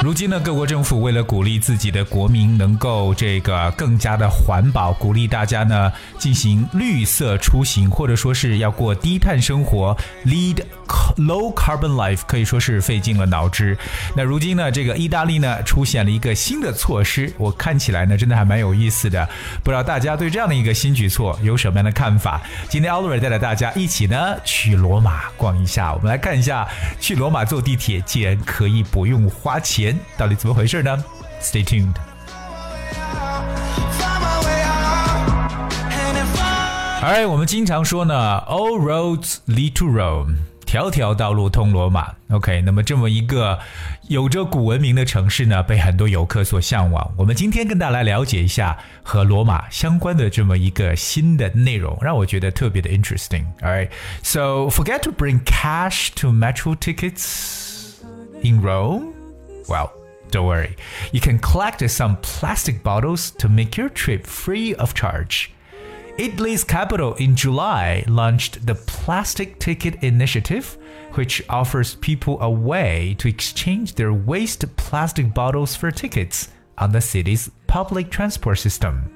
如今呢，各国政府为了鼓励自己的国民能够这个更加的环保，鼓励大家呢进行绿色出行，或者说是要过低碳生活，lead low carbon life，可以说是费尽了脑汁。那如今呢，这个意大利呢出现了一个新的措施，我看起来呢真的还蛮有意思的。不知道大家对这样的一个新举措有什么样的看法？今天 Oliver 带着大家一起呢去罗马逛一下，我们来看一下去罗马坐地铁竟然可以不用花钱。到底怎么回事呢？Stay tuned。哎，我们经常说呢，All roads lead to Rome，条条道路通罗马。OK，那么这么一个有着古文明的城市呢，被很多游客所向往。我们今天跟大家来了解一下和罗马相关的这么一个新的内容，让我觉得特别的 interesting。Alright，so forget to bring cash to metro tickets in Rome。 Well, don't worry. You can collect some plastic bottles to make your trip free of charge. Italy's capital in July launched the Plastic Ticket Initiative, which offers people a way to exchange their waste plastic bottles for tickets on the city's public transport system.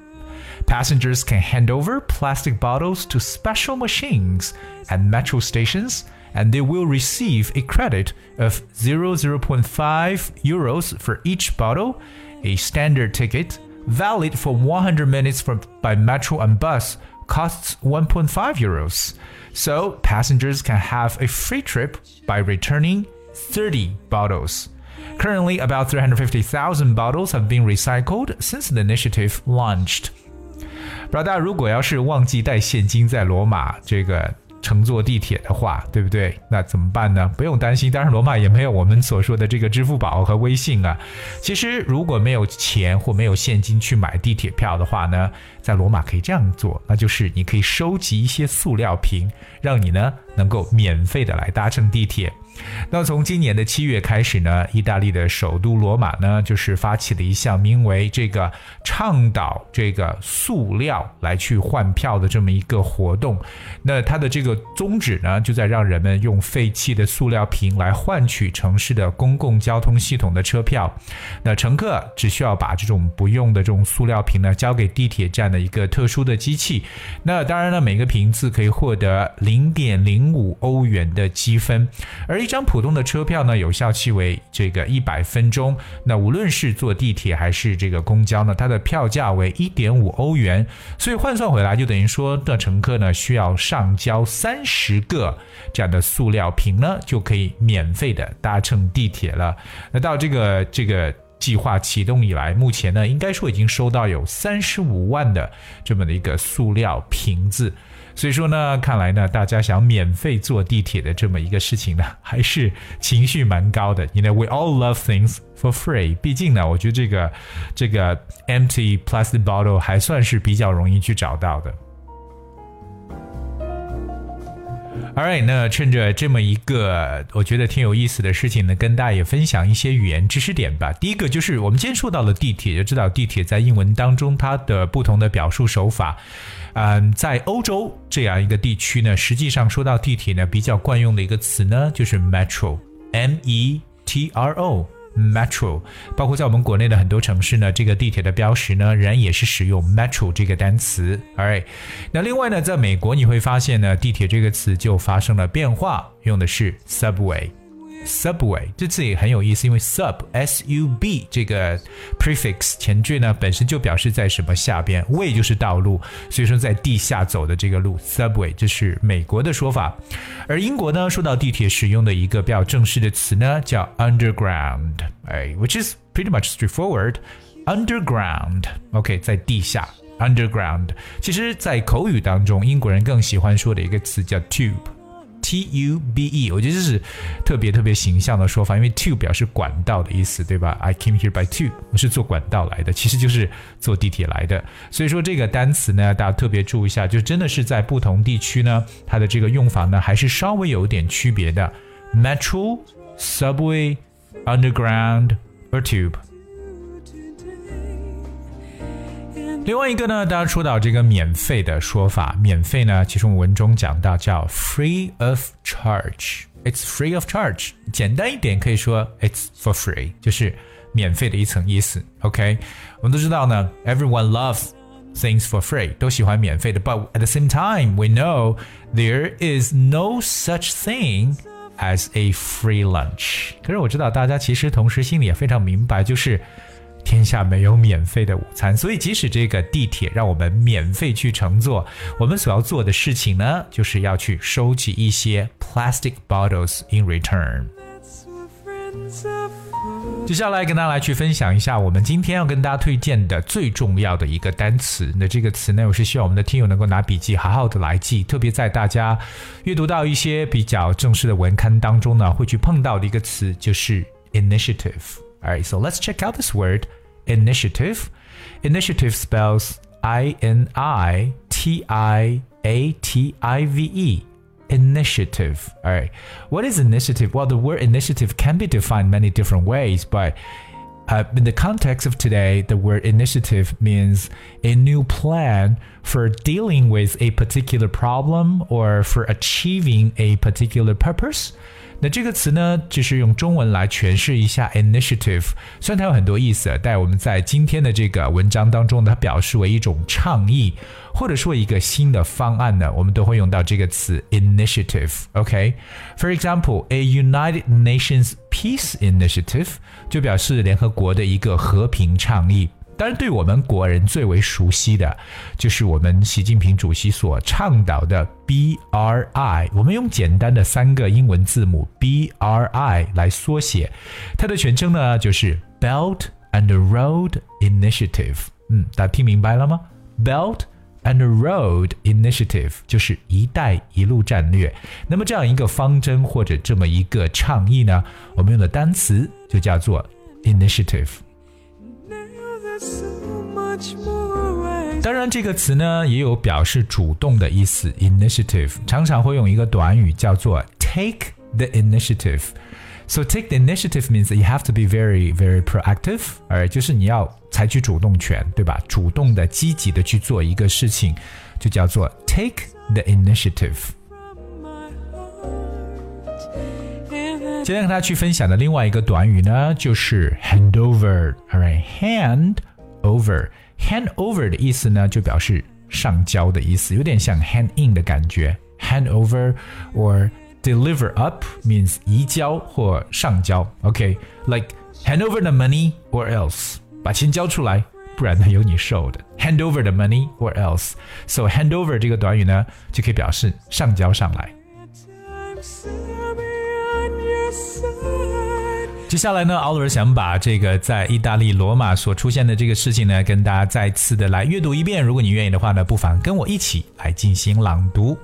Passengers can hand over plastic bottles to special machines at metro stations and they will receive a credit of 0, 0.5 euros for each bottle, a standard ticket valid for 100 minutes from, by metro and bus costs 1.5 euros. So passengers can have a free trip by returning 30 bottles. Currently, about 350,000 bottles have been recycled since the initiative launched. 不知道大家如果要是忘记带现金在罗马这个 乘坐地铁的话，对不对？那怎么办呢？不用担心，当然罗马也没有我们所说的这个支付宝和微信啊。其实如果没有钱或没有现金去买地铁票的话呢，在罗马可以这样做，那就是你可以收集一些塑料瓶，让你呢能够免费的来搭乘地铁。那从今年的七月开始呢，意大利的首都罗马呢，就是发起了一项名为“这个倡导这个塑料来去换票”的这么一个活动。那它的这个宗旨呢，就在让人们用废弃的塑料瓶来换取城市的公共交通系统的车票。那乘客只需要把这种不用的这种塑料瓶呢，交给地铁站的一个特殊的机器。那当然呢，每个瓶子可以获得零点零五欧元的积分，而一张普通的车票呢，有效期为这个一百分钟。那无论是坐地铁还是这个公交呢，它的票价为一点五欧元。所以换算回来，就等于说的乘客呢，需要上交三十个这样的塑料瓶呢，就可以免费的搭乘地铁了。那到这个这个计划启动以来，目前呢，应该说已经收到有三十五万的这么的一个塑料瓶子。所以说呢，看来呢，大家想免费坐地铁的这么一个事情呢，还是情绪蛮高的。You know, we all love things for free。毕竟呢，我觉得这个这个 empty plastic bottle 还算是比较容易去找到的。All right，那趁着这么一个我觉得挺有意思的事情呢，跟大家也分享一些语言知识点吧。第一个就是我们今天说到了地铁，就知道地铁在英文当中它的不同的表述手法。嗯，在欧洲这样一个地区呢，实际上说到地铁呢，比较惯用的一个词呢，就是 metro，m e t r o。Metro，包括在我们国内的很多城市呢，这个地铁的标识呢，仍然也是使用 Metro 这个单词。All right，那另外呢，在美国你会发现呢，地铁这个词就发生了变化，用的是 Subway。Subway 这字也很有意思，因为 sub s u b 这个 prefix 前缀呢本身就表示在什么下边，way 就是道路，所以说在地下走的这个路，Subway 这是美国的说法。而英国呢，说到地铁使用的一个比较正式的词呢，叫 underground，哎，which is pretty much straightforward。Underground，OK，在地下，underground。其实，在口语当中，英国人更喜欢说的一个词叫 tube。T U B E，我觉得这是特别特别形象的说法，因为 tube 表示管道的意思，对吧？I came here by tube，我是坐管道来的，其实就是坐地铁来的。所以说这个单词呢，大家特别注意一下，就真的是在不同地区呢，它的这个用法呢，还是稍微有点区别的。Metro、Subway、Underground or Tube。另外一个呢，大家说到这个免费的说法，免费呢，其实我们文中讲到叫 free of charge。It's free of charge，简单一点可以说 it's for free，就是免费的一层意思。OK，我们都知道呢，everyone loves things for free，都喜欢免费的。But at the same time, we know there is no such thing as a free lunch。可是我知道大家其实同时心里也非常明白，就是天下没有免费的午餐。所以即使这个地铁让我们免费去乘坐，我们所要做的事情呢，就是要去收集一些 plastic bottles in return。接下来跟大家来去分享一下，我们今天要跟大家推荐的最重要的一个单词。那这个词呢，我是希望我们的听友能够拿笔记好好的来记，特别在大家阅读到一些比较正式的文刊当中呢，会去碰到的一个词就是 initiative。Alright, so let's check out this word initiative. Initiative spells I N I T I A T I V E initiative. All right. What is initiative? Well, the word initiative can be defined many different ways, but uh, in the context of today, the word initiative means a new plan for dealing with a particular problem or for achieving a particular purpose. 那这个词呢，就是用中文来诠释一下 initiative。虽然它有很多意思，但我们在今天的这个文章当中，它表示为一种倡议，或者说一个新的方案呢，我们都会用到这个词 initiative。OK，for example，a United Nations Peace Initiative 就表示联合国的一个和平倡议。当然，对我们国人最为熟悉的，就是我们习近平主席所倡导的 BRI。我们用简单的三个英文字母 BRI 来缩写，它的全称呢就是 Belt and Road Initiative。嗯，大家听明白了吗？Belt and Road Initiative 就是“一带一路”战略。那么这样一个方针或者这么一个倡议呢，我们用的单词就叫做 initiative。当然，这个词呢也有表示主动的意思，initiative 常常会用一个短语叫做 take the initiative。So take the initiative means that you have to be very, very proactive，而就是你要采取主动权，对吧？主动的、积极的去做一个事情，就叫做 take the initiative。今天跟大家去分享的另外一个短语呢，就是 hand over。Alright，hand over。hand over 的意思呢，就表示上交的意思，有点像 hand in 的感觉。hand over or deliver up means 移交或上交。OK，like、okay? hand over the money or else，把钱交出来，不然呢有你受的。hand over the money or else。So hand over 这个短语呢，就可以表示上交上来。 接下来呢，奥尔想把这个在意大利罗马所出现的这个事情呢，跟大家再次的来阅读一遍。如果你愿意的话呢，不妨跟我一起来进行朗读。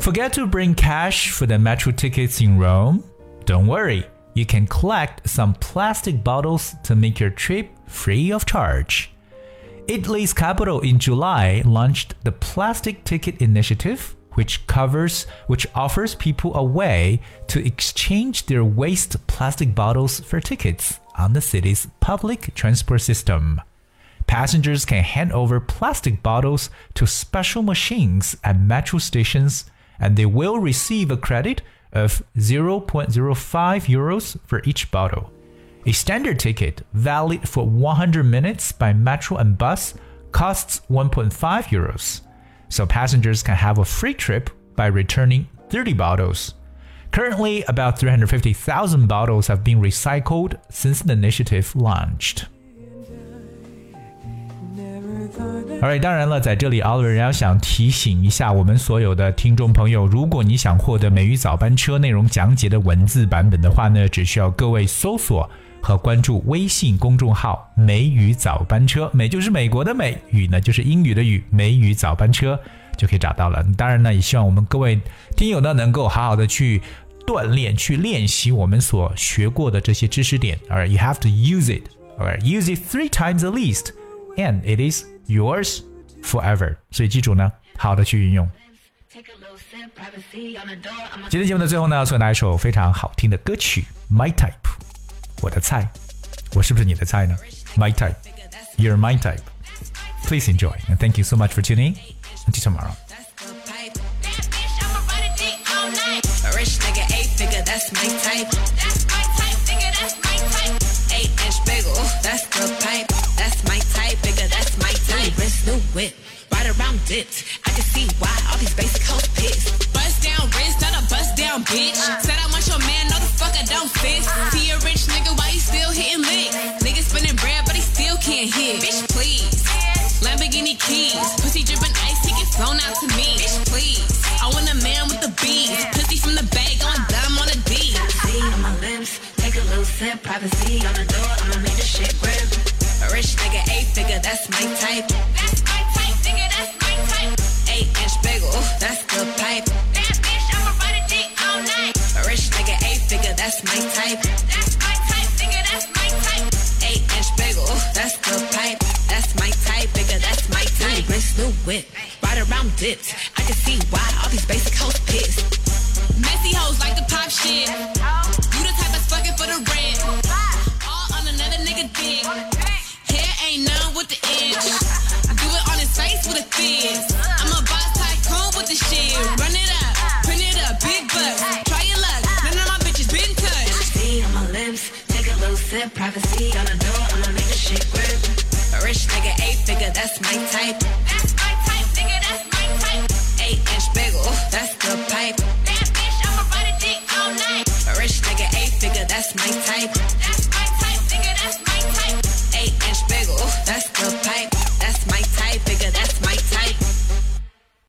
Forget to bring cash for the metro tickets in Rome? Don't worry, you can collect some plastic bottles to make your trip free of charge. Italy's capital in July launched the Plastic Ticket Initiative which covers which offers people a way to exchange their waste plastic bottles for tickets on the city's public transport system. Passengers can hand over plastic bottles to special machines at metro stations and they will receive a credit of 0.05 euros for each bottle. A standard ticket valid for 100 minutes by metro and bus costs 1.5 euros so passengers can have a free trip by returning 30 bottles. Currently, about 350,000 bottles have been recycled since the initiative launched. Alright，当然了，在这里，Oliver 要想提醒一下我们所有的听众朋友，如果你想获得美语早班车内容讲解的文字版本的话呢，只需要各位搜索和关注微信公众号“美语早班车”，美就是美国的美，语呢就是英语的语，美语早班车就可以找到了。当然呢，也希望我们各位听友呢能够好好的去锻炼、去练习我们所学过的这些知识点。Alright, you have to use it. Alright, use it three times at least, and it is yours forever. 所以记住呢，好好的去运用。今天节目的最后呢，送大家一首非常好听的歌曲《My Type》。我的菜，我是不是你的菜呢？My type。 you're my type. Please enjoy and thank you so much for tuning. Until tomorrow. A rich nigga, eight figure, that's my type. That's my type, Around dipped. I can see why all these basic hoes pissed. Bust down wrist, not a bust down bitch. Said I want your man, no the fuck I don't fit. See a rich nigga, why he still hitting licks? Nigga spinning bread, but he still can't hit. Bitch, please. Lamborghini keys, pussy dripping ice, he get flown out to me. Bitch, please. I want a man with the beats, pussy from the bag on dumb on a D. See on my lips, take a little sip, privacy on the door, I'ma make the shit grip. A rich nigga, eight figure, that's my type. That's Eight inch bagel, that's the pipe. That bitch, I'ma ride a dick all night. A rich nigga, eight figure, that's my type. That's my type, nigga, that's my type. Eight inch bagel, that's the pipe. That's my type, nigga, that's my type. New wrist, new whip, right around dipped. I can see why all these basic hoes pissed. Messy hoes like to pop shit. You the type that's fucking for the rent. All on another nigga dick. Hair ain't none with the inch face with a fizz. I'm a boss tycoon with the shit. Run it up, print it up, big butt. Try your luck, none of my bitches been touched. See on my lips, take a little sip. Privacy on the door, I'ma make a shit grip. A rich nigga, eight figure, that's my type. That's my type, nigga, that's my type. Eight inch bagel, that's the pipe. That bitch, I'ma ride a dick all night. A rich nigga, eight figure, that's my type. That's my type, nigga, that's my type. Eight inch bagel, that's the pipe.